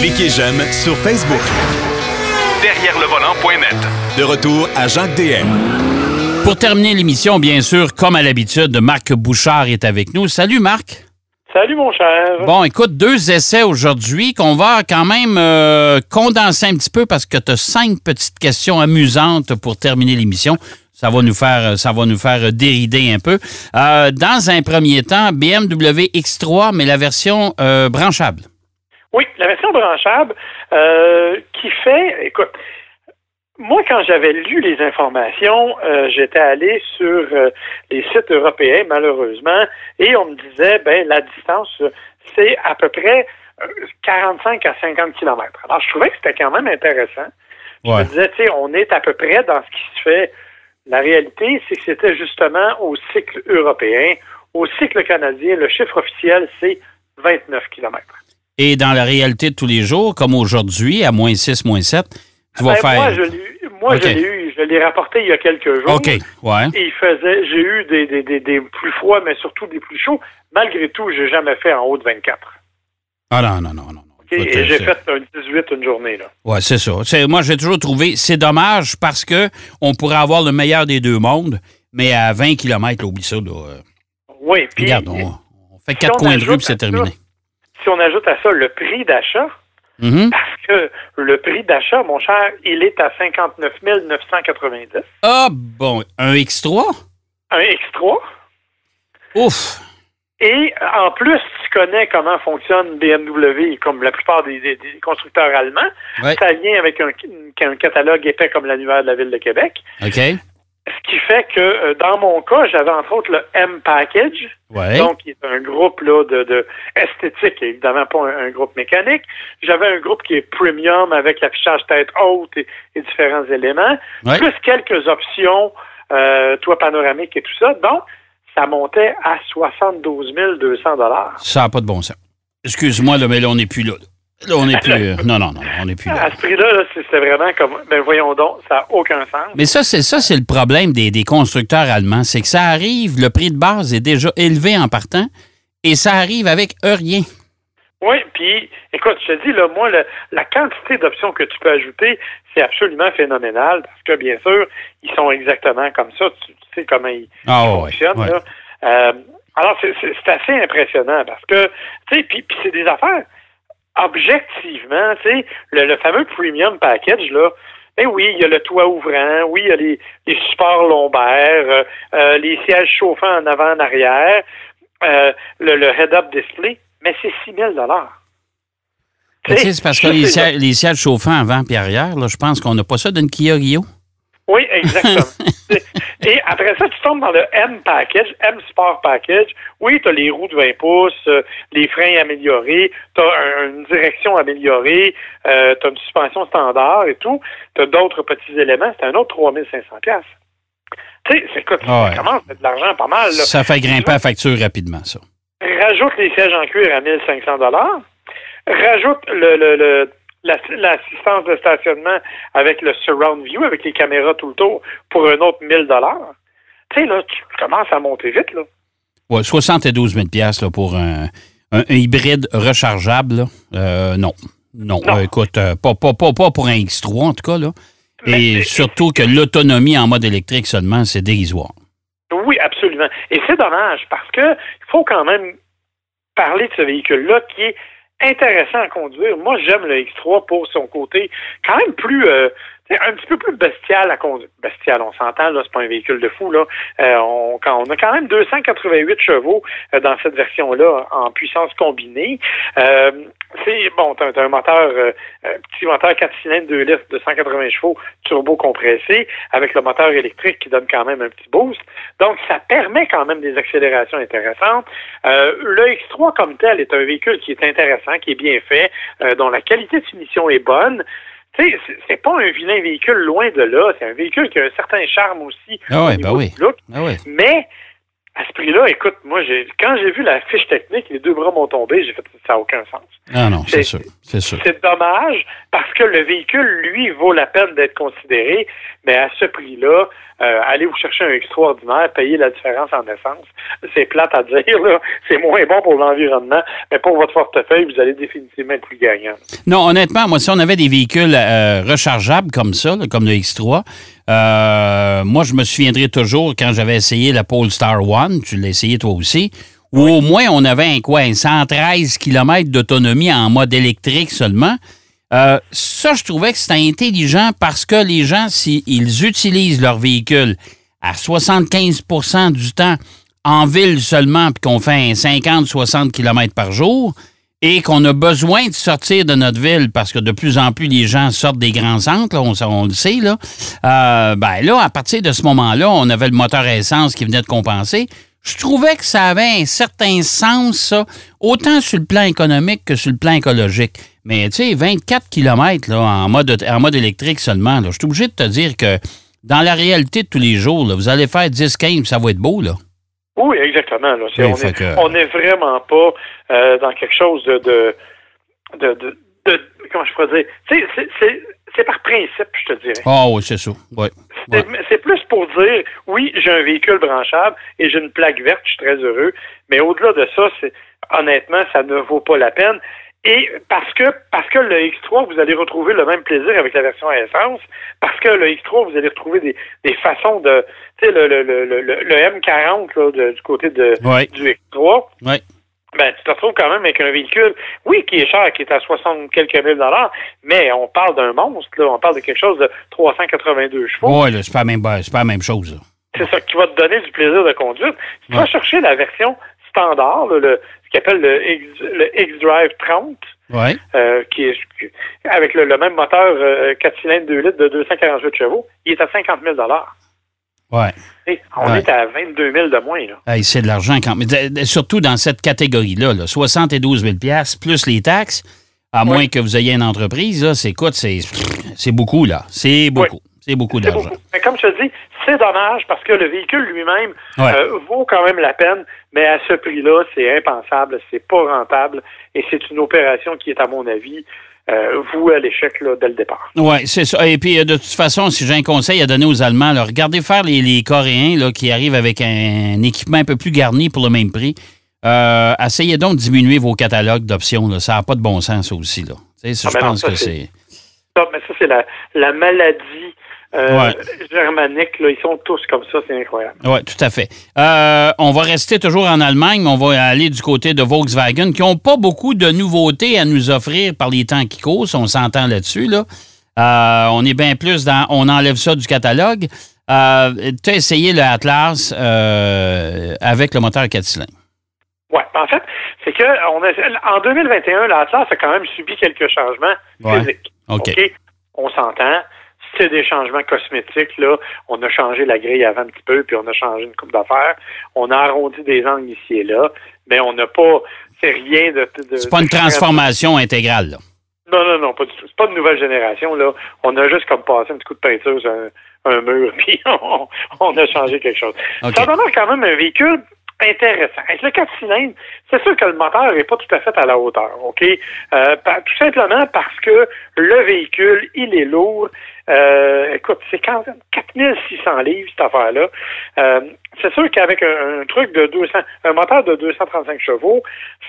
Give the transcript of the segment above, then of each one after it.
Cliquez j'aime sur Facebook. Derrière le volant.net. De retour à Jacques DM. Pour terminer l'émission, bien sûr, comme à l'habitude, Marc Bouchard est avec nous. Salut Marc. Salut mon cher. Bon, écoute, deux essais aujourd'hui qu'on va quand même euh, condenser un petit peu parce que tu as cinq petites questions amusantes pour terminer l'émission. Ça va nous faire, ça va nous faire dérider un peu. Euh, dans un premier temps, BMW X3, mais la version euh, branchable. Oui, la version branchable euh, qui fait, écoute, moi, quand j'avais lu les informations, euh, j'étais allé sur euh, les sites européens, malheureusement, et on me disait, ben, la distance, c'est à peu près 45 à 50 km. Alors, je trouvais que c'était quand même intéressant. Je me disais, tu sais, on est à peu près dans ce qui se fait. La réalité, c'est que c'était justement au cycle européen. Au cycle canadien, le chiffre officiel, c'est 29 km. Et dans la réalité de tous les jours, comme aujourd'hui, à moins 6, moins 7, tu vas Ben, faire. Moi, je l'ai eu- moi, je l'ai eu, je l'ai rapporté il y a quelques jours. OK, ouais. Et il faisait, j'ai eu des, des, des, des plus froids, mais surtout des plus chauds. Malgré tout, j'ai jamais fait en haut de 24. Ah non, non, non, non. non. OK? Écoute, Et j'ai fait un 18 une journée, là. Ouais, c'est ça. Moi, j'ai toujours trouvé, c'est dommage parce que on pourrait avoir le meilleur des deux mondes, mais à 20 km, oublie ça. Là, euh, Oui, puis regarde, on, on fait si quatre coins de rue puis c'est ça- terminé. Si on ajoute à ça le prix d'achat, Mhm. parce que le prix d'achat, mon cher, il est à 59 990. Ah bon, un X3? Un X3. Ouf! Et euh, en plus, tu connais comment fonctionne BMW, comme la plupart des, des- des constructeurs allemands. Ouais. Ça vient avec un, un catalogue épais comme l'annuaire de la Ville de Québec. OK? Ce qui fait que euh, dans mon cas, j'avais entre autres le M Package, Ouais. donc qui est un groupe là, de, de esthétique, évidemment pas un, un groupe mécanique. J'avais un groupe qui est premium avec l'affichage tête haute et, et différents éléments, Ouais. plus quelques options, euh, toit panoramique et tout ça. Donc, ça montait à 72 200 dollars. Ça n'a pas de bon sens. Excuse-moi, mais là, on n'est plus là. Là, on n'est plus. euh, non, non, non, on n'est plus là. À ce prix-là, c'est vraiment comme, ben voyons donc, ça n'a aucun sens. Mais ça, c'est ça, c'est le problème des, des constructeurs allemands. C'est que ça arrive, le prix de base est déjà élevé en partant, et ça arrive avec rien. Oui, puis écoute, je te dis, là, moi, le- la quantité d'options que tu peux ajouter, c'est absolument phénoménal parce que, bien sûr, ils sont exactement comme ça. Tu, tu sais comment ils Ah ouais, fonctionnent. ouais. là. Euh, alors, c'est- assez impressionnant parce que, tu sais, puis c'est des affaires, objectivement, tu sais, le, le fameux premium package, là, ben oui, il y a le toit ouvrant, oui, il y a les, les supports lombaires, euh, euh, les sièges chauffants en avant, en arrière, euh, le, le head-up display, mais c'est 6 000 Mais tu sais, c'est parce que les sièges, les sièges chauffants avant et arrière, là, je pense qu'on n'a pas ça d'une Kia Rio. Oui, exactement. Et après ça, tu tombes dans le M package, M Sport package. Oui, tu as les roues de 20 pouces, euh, les freins améliorés, tu as une direction améliorée, euh, tu as une suspension standard et tout. Tu as d'autres petits éléments. C'est un autre 3500 pièces. Tu sais, c'est- écoute, Ah ouais. ça commence à de l'argent pas mal. Là. Ça fait grimper la facture rapidement, ça. Rajoute les sièges en cuir à 1500 dollars. Rajoute le, le, le- l'assistance de stationnement avec le surround view, avec les caméras tout le tour, pour un autre 1000 dollars. Tu sais, là, tu commences à monter vite, là. Ouais, 72 000 là, pour un, un- un hybride rechargeable. là. Euh, non. Non. Non. Euh, écoute, euh, pas, pas, pas, pas pour un X3, en tout cas. Là. Et surtout que l'autonomie en mode électrique seulement, c'est dérisoire. Oui, absolument. Et c'est dommage parce que il faut quand même parler de ce véhicule-là qui est intéressant à conduire. Moi, j'aime le X3 pour son côté quand même plus euh, un petit peu plus bestial à conduire. Bestial, on s'entend, là, c'est pas un véhicule de fou, là. Euh, on, quand, on a quand même 288 chevaux euh, dans cette version-là en puissance combinée. Euh, c'est bon, t'as, t'as un moteur, euh, un petit moteur 4 cylindres 2 litres de 180 chevaux turbo compressé avec le moteur électrique qui donne quand même un petit boost. Donc, ça permet quand même des accélérations intéressantes. Euh, le X3 comme tel est un véhicule qui est intéressant, qui est bien fait, euh, dont la qualité de finition est bonne. Tu sais, c'est- pas un vilain véhicule loin de là. C'est un véhicule qui a un certain charme aussi Ah au ouais, niveau ben oui. look. Ah ouais. Mais à ce prix-là, écoute, moi, j'ai quand j'ai vu la fiche technique, les deux bras m'ont tombé, j'ai fait ça n'a aucun sens. Ah non, c'est C'est- sûr. C'est sûr. C'est dommage parce que le véhicule, lui, vaut la peine d'être considéré, mais à ce prix-là, euh, allez vous chercher un extraordinaire, payer la différence en essence. C'est plate à dire, là. C'est moins bon pour l'environnement, mais pour votre portefeuille, vous allez définitivement être plus gagnant. Non, honnêtement, moi, si on avait des véhicules euh, rechargeables comme ça, là, comme le X3, euh, moi, je me souviendrai toujours quand j'avais essayé la Polestar One, tu l'as essayé toi aussi, où au moins on avait un quoi, un 113 km d'autonomie en mode électrique seulement. Euh, ça, je trouvais que c'était intelligent parce que les gens, s'ils utilisent leur véhicule à 75% du temps en ville seulement, puis qu'on fait un 50-60 km par jour, et qu'on a besoin de sortir de notre ville parce que de plus en plus les gens sortent des grands centres, on, le sait, là, euh, ben là, à partir de ce moment-là, on avait le moteur essence qui venait de compenser. Je trouvais que ça avait un certain sens, ça, autant sur le plan économique que sur le plan écologique. Mais tu sais, 24 km là, en, mode, électrique seulement, je suis obligé de te dire que dans la réalité de tous les jours, vous allez faire 10-15, ça va être beau, là. Oui, exactement. Là. on n'est vraiment pas euh, dans quelque chose de, de, de, de, comment je pourrais dire, c'est par principe, je te dirais. Ah oui, c'est ça. Ouais. C'est plus pour dire, oui, j'ai un véhicule branchable et j'ai une plaque verte, je suis très heureux, mais au-delà de ça, c'est honnêtement, ça ne vaut pas la peine. Et parce que parce que le X3, vous allez retrouver le même plaisir avec la version à essence, parce que le X3, vous allez retrouver des, des façons de, tu sais, le, le, le, le, M40 là, du côté de, du X3. Ouais. Ben, tu te retrouves quand même avec un véhicule, oui, qui est cher, qui est à 60 quelques mille dollars, mais on parle d'un monstre, là, on parle de quelque chose de 382 chevaux. Oui, c'est pas, même, ben, pas la même chose. C'est ça qui va te donner du plaisir de conduire. tu vas chercher la version standard, le, ce qu'on appelle le, X, le X-Drive 30, euh, qui est avec le, même moteur 4 euh, cylindres 2 litres de 248 chevaux, il est à 50 000 Ouais. on est à 22 000 de moins. Là. c'est de l'argent quand même. Surtout dans cette catégorie-là, là, 72 000 plus les taxes, à moins que vous ayez une entreprise, là, c'est, écoute, c'est, c'est beaucoup, là. C'est beaucoup. C'est beaucoup d'argent. Mais comme je te dis, c'est dommage parce que le véhicule lui-même euh, vaut quand même la peine, mais à ce prix-là, c'est impensable, c'est pas rentable et c'est une opération qui est, à mon avis, euh, vouée à l'échec dès le départ. Oui, c'est ça. Et puis, euh, de toute façon, si j'ai un conseil à donner aux Allemands, regardez faire les, Coréens là, qui arrivent avec un, équipement un peu plus garni pour le même prix. essayez donc de diminuer vos catalogues d'options. Ça n'a pas de bon sens, aussi. Là. Ah, je pense que c'est... mais ça, c'est la, la maladie euh, là, ils sont tous comme ça, c'est incroyable. Oui, tout à fait. Euh, on va rester toujours en Allemagne, mais on va aller du côté de Volkswagen, qui n'ont pas beaucoup de nouveautés à nous offrir par les temps qui courent, on s'entend là-dessus. Là. Euh, on est bien plus dans. On enlève ça du catalogue. tu as essayé le Atlas avec le moteur 4 cylindres. Oui, en fait, c'est que on a, en 2021, l'Atlas a quand même subi quelques changements physiques. OK? On s'entend c'est des changements cosmétiques. Là. On a changé la grille avant un petit peu, puis on a changé une coupe d'affaires. On a arrondi des angles ici et là, mais on n'a pas. C'est rien de. c'est pas une transformation intégrale, là. Non, non, non, pas du tout. C'est pas de nouvelle génération, là. On a juste comme passé un petit coup de peinture sur un, mur, puis on, a changé quelque chose. Ça demande quand même un véhicule intéressant. Avec le 4 cylindres, c'est sûr que le moteur n'est pas tout à fait à la hauteur, OK? Euh, tout simplement parce que le véhicule, il est lourd. Euh, écoute, c'est quand même 4600 livres, cette affaire-là. Euh, c'est sûr qu'avec un, truc de 200, un moteur de 235 chevaux,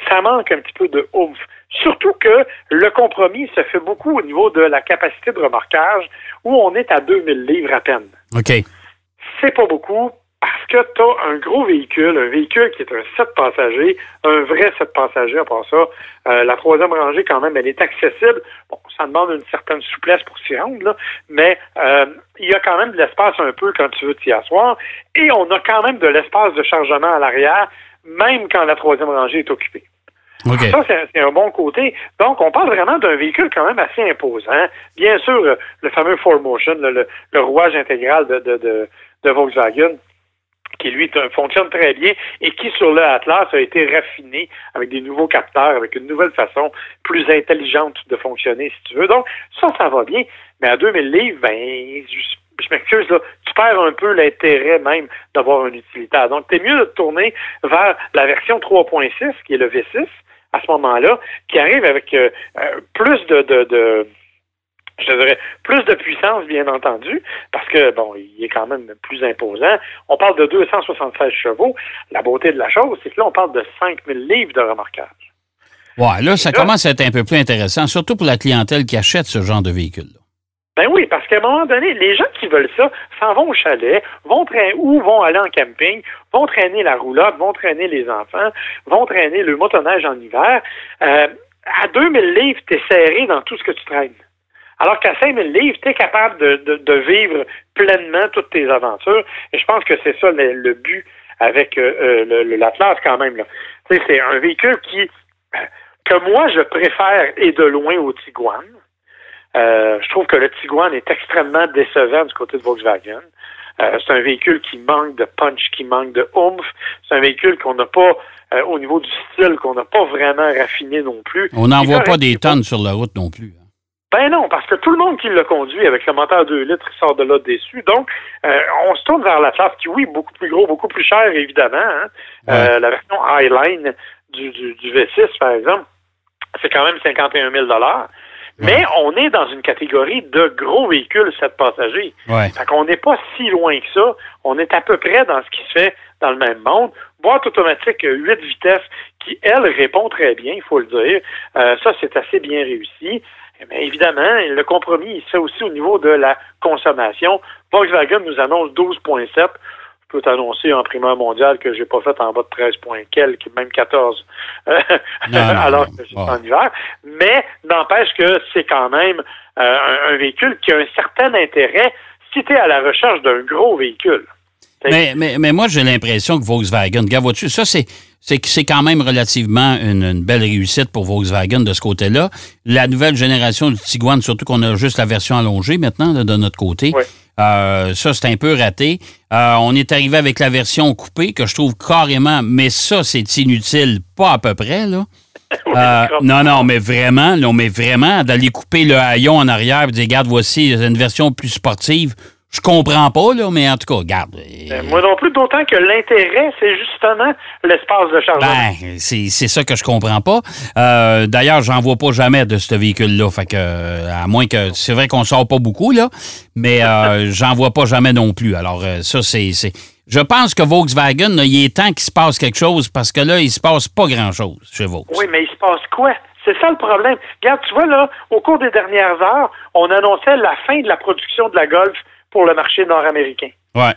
ça manque un petit peu de oomph. Surtout que le compromis se fait beaucoup au niveau de la capacité de remorquage, où on est à 2000 livres à peine. OK. C'est pas beaucoup parce que tu as un gros véhicule, un véhicule qui est un 7 passagers, un vrai 7 passagers à part ça. Euh, la troisième rangée, quand même, elle est accessible. Bon, ça demande une certaine souplesse pour s'y rendre, là, mais euh, il y a quand même de l'espace un peu quand tu veux t'y asseoir. Et on a quand même de l'espace de chargement à l'arrière, même quand la troisième rangée est occupée. Ça, c'est un bon côté. Donc, on parle vraiment d'un véhicule quand même assez imposant. Bien sûr, le fameux 4Motion, le, le, rouage intégral de, de, de Volkswagen, qui lui fonctionne très bien et qui sur le Atlas a été raffiné avec des nouveaux capteurs, avec une nouvelle façon plus intelligente de fonctionner, si tu veux. Donc, ça, ça va bien. Mais à 2000 livres, ben, je, m'excuse, là, tu perds un peu l'intérêt même d'avoir un utilitaire. Donc, c'est mieux de tourner vers la version 3.6, qui est le V6, à ce moment-là, qui arrive avec euh, euh, plus de, de, de je dirais, plus de puissance, bien entendu, parce que, bon, il est quand même plus imposant. On parle de 276 chevaux. La beauté de la chose, c'est que là, on parle de 5000 livres de remorquage. Ouais, là, ça commence à être un peu plus intéressant, surtout pour la clientèle qui achète ce genre de véhicule. Ben oui, parce qu'à un moment donné, les gens qui veulent ça s'en vont au chalet, vont traîner ou vont aller en camping, vont traîner la roulotte, vont traîner les enfants, vont traîner le motoneige en hiver. Euh, à 2000 livres, t'es serré dans tout ce que tu traînes. Alors qu'à 5000 livres, tu es capable de, de, vivre pleinement toutes tes aventures. Et je pense que c'est ça le, but avec euh, euh le, l'Atlas quand même. C'est un véhicule qui que moi je préfère et de loin au Tiguan. Euh, je trouve que le Tiguan est extrêmement décevant du côté de Volkswagen. Euh, c'est un véhicule qui manque de punch, qui manque de oomph. C'est un véhicule qu'on n'a pas, euh, au niveau du style, qu'on n'a pas vraiment raffiné non plus. On n'en voit pas des tonnes sur la route non plus. Ben non, parce que tout le monde qui le conduit avec le moteur 2 litres sort de là déçu. Donc, on se tourne vers la classe qui, oui, beaucoup plus gros, beaucoup plus cher, évidemment. Hein. la version Highline du, du, V6, par exemple, c'est quand même 51 000 mais on est dans une catégorie de gros véhicules 7 passagers. Ouais. Fait qu'on n'est pas si loin que ça. On est à peu près dans ce qui se fait dans le même monde. Boîte automatique 8 vitesses qui, elle, répond très bien, il faut le dire. Euh, ça, c'est assez bien réussi. Mais évidemment, le compromis, il se fait aussi au niveau de la consommation. Volkswagen nous annonce 12,7 je peux t'annoncer en primeur mondial que j'ai pas fait en bas de 13 points quelques, même 14, euh, alors que c'est en hiver. Mais n'empêche que c'est quand même euh, un, véhicule qui a un certain intérêt si tu es à la recherche d'un gros véhicule. Mais, mais, mais, moi, j'ai l'impression que Volkswagen, regarde, vois-tu, ça, c'est, c'est, c'est quand même relativement une, belle réussite pour Volkswagen de ce côté-là. La nouvelle génération du Tiguan, surtout qu'on a juste la version allongée maintenant de notre côté. Oui. Euh, ça, c'est un peu raté. Euh, on est arrivé avec la version coupée, que je trouve carrément, mais ça, c'est inutile, pas à peu près, là. Euh, non, non, mais vraiment, non, mais vraiment, d'aller couper le haillon en arrière et dire, regarde, voici une version plus sportive. Je comprends pas, là, mais en tout cas, regarde. Ben, moi non plus, d'autant que l'intérêt, c'est justement l'espace de chargement. Ben, c'est ça que je comprends pas. Euh, D'ailleurs, j'en vois pas jamais de ce véhicule-là. Fait que, à moins que. C'est vrai qu'on sort pas beaucoup, là, mais euh, j'en vois pas jamais non plus. Alors, euh, ça, c'est. Je pense que Volkswagen, il est temps qu'il se passe quelque chose parce que là, il se passe pas grand-chose chez Volkswagen. Oui, mais il se passe quoi? C'est ça le problème. Regarde, tu vois, là, au cours des dernières heures, on annonçait la fin de la production de la Golf pour le marché nord-américain. Ouais.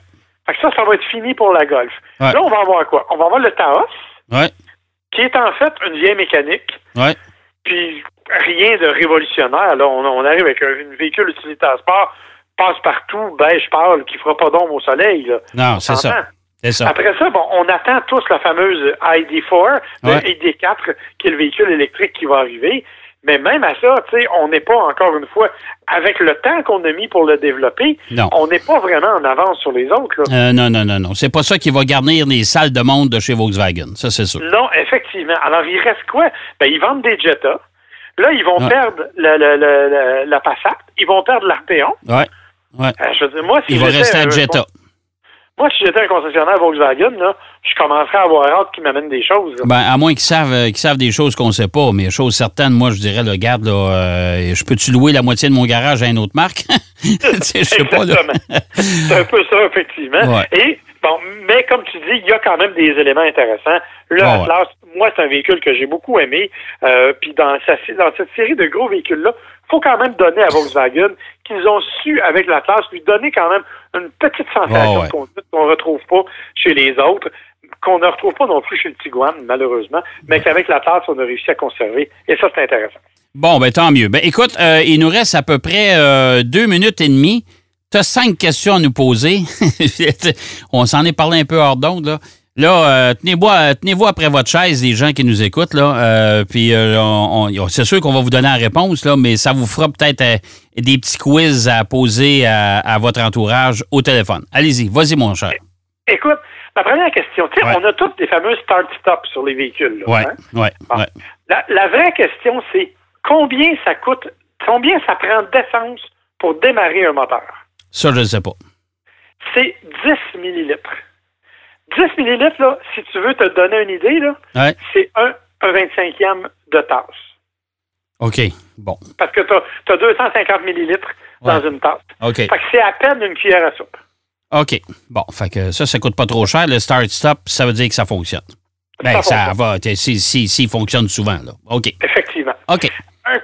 Fait que ça, ça va être fini pour la Golf. Là, on va avoir quoi? On va avoir le Taos, ouais. qui est en fait une vieille mécanique. Ouais. Puis rien de révolutionnaire. Là, on, arrive avec un, véhicule utilitaire sport, passe partout, beige pâle, qui fera pas d'ombre au soleil. Là. Non, c'est ça. Ça. Après ça, bon, on attend tous la fameuse ID4, le ID4, qui est le véhicule électrique qui va arriver. Mais même à ça, on n'est pas encore une fois, avec le temps qu'on a mis pour le développer, on n'est pas vraiment en avance sur les autres. Euh, non, non, non, non. C'est pas ça qui va garnir les salles de monde de chez Volkswagen. Ça, c'est sûr. Non, effectivement. Alors, il reste quoi? Ben, ils vendent des Jetta. Là, ils vont perdre la, la, la, la, Passat. Ils vont perdre l'Arteon. Ouais. ouais. Euh, je veux dire, moi, si il va rester à Jetta. Moi, si j'étais un concessionnaire Volkswagen, là, je commencerais à avoir hâte qu'ils m'amènent des choses. Ben, à moins qu'ils savent, euh, qu'ils savent des choses qu'on ne sait pas, mais choses certaines, moi, je dirais, le garde, là, euh, je peux-tu louer la moitié de mon garage à une autre marque? je sais pas, là. C'est un peu ça, effectivement. Et, bon, mais comme tu dis, il y a quand même des éléments intéressants. Le Atlas, moi, c'est un véhicule que j'ai beaucoup aimé. Euh, puis dans, dans cette série de gros véhicules-là, faut quand même donner à Volkswagen qu'ils ont su, avec l'Atlas, lui donner quand même une petite sensation qu'on ne retrouve pas chez les autres, qu'on ne retrouve pas non plus chez le Tiguan, malheureusement, mais qu'avec l'Atlas, on a réussi à conserver. Et ça, c'est intéressant. Bon, ben tant mieux. Ben écoute, euh, il nous reste à peu près euh, deux minutes et demie. Tu as cinq questions à nous poser. on s'en est parlé un peu hors d'onde, là. Là, euh, tenez-vous, tenez après votre chaise, les gens qui nous écoutent, là. Euh, puis euh, c'est sûr qu'on va vous donner la réponse, là, mais ça vous fera peut-être des petits quiz à poser à, votre entourage au téléphone. Allez-y, vas-y, mon cher. Écoute, ma première question, tu sais, on a toutes des fameux start-stop sur les véhicules. Oui, oui, ouais. La, la vraie question, c'est combien ça coûte, combien ça prend d'essence pour démarrer un moteur? Ça, je ne sais pas. C'est 10 millilitres. 10 millilitres, là, si tu veux te donner une idée, là, c'est un un 25e de tasse. OK. Bon. Parce que tu as, 250 millilitres dans une tasse. OK. Fait que c'est à peine une cuillère à soupe. OK. Bon. Fait que ça, ça coûte pas trop cher. Le start-stop, ça veut dire que ça fonctionne. Ben, Ça va. Si, si, s'il fonctionne souvent, là. OK. Effectivement. OK. Un-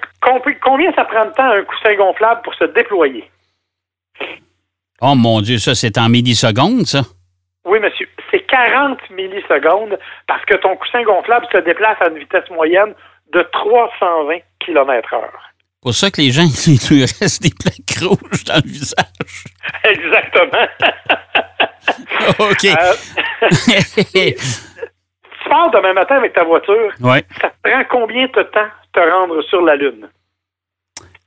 combien ça prend de temps un coussin gonflable pour se déployer? Oh mon Dieu, ça, c'est en millisecondes, ça? Oui, monsieur. C'est 40 millisecondes parce que ton coussin gonflable se déplace à une vitesse moyenne de 320 km heure. Pour ça que les gens, il lui reste des plaques rouges dans le visage. Exactement. OK. Euh, tu pars demain matin avec ta voiture, ouais. ça te prend combien de temps te rendre sur la Lune?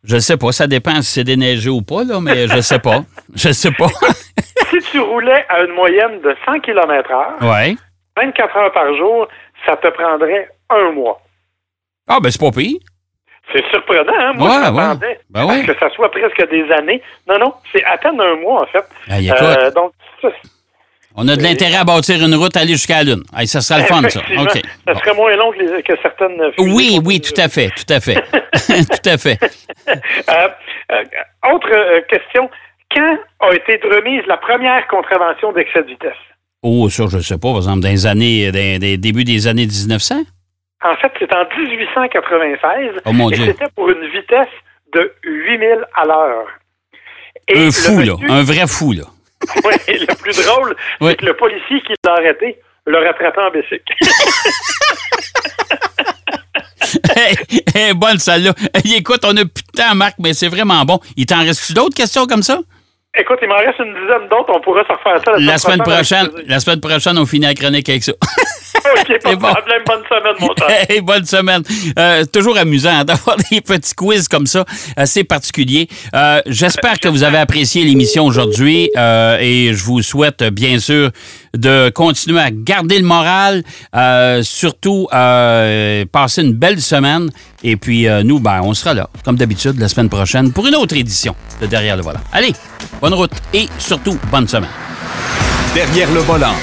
Je sais pas. Ça dépend si c'est déneigé ou pas, là, mais je sais pas. Je sais pas. si tu roulais à une moyenne de 100 km ouais. 24 heures par jour, ça te prendrait un mois. Ah, ben, c'est pas pire. C'est surprenant, hein? Moi, Ouais, je m'attendais Ben ouais. que ça soit presque des années. Non, non, c'est à peine un mois, en fait. Écoute, Euh, donc, ça, on a de l'intérêt à bâtir une route, aller jusqu'à la Lune. Ça sera le fun, ça. ça serait moins long que, les- que certaines Oui, oui, tout à fait, tout à fait. tout à fait. Euh, euh, autre question. Quand a été remise la première contravention d'excès de vitesse? Oh, ça, je sais pas, par exemple, dans les années, dans les débuts des années 1900? En fait, c'est en 1896 Oh mon et c'était pour une vitesse de 8000 à l'heure. Un le fou, là. Un vrai fou, là. Oui, le plus drôle, Oui. c'est que le policier qui l'a arrêté l'a rattrapé en bicycle. hey, hey, bonne celle-là. Hey, écoute, on a plus de temps, Marc, mais c'est vraiment bon. Il t'en reste-tu d'autres questions comme ça? Écoute, il m'en reste une dizaine d'autres. On pourra se refaire ça la, semaine prochaine, la semaine prochaine, on finit la chronique avec ça. OK, pas de bon. problème. Bonne semaine, mon cher. Hey, bonne semaine. Euh, toujours amusant d'avoir des petits quiz comme ça, assez particuliers. Euh, J'espère que vous avez apprécié l'émission aujourd'hui euh, et je vous souhaite bien sûr de continuer à garder le moral, euh, surtout euh, passer une belle semaine. Et puis euh, nous, ben, on sera là, comme d'habitude, la semaine prochaine pour une autre édition de Derrière le volant. Allez, bonne route et surtout bonne semaine. Derrière le volant.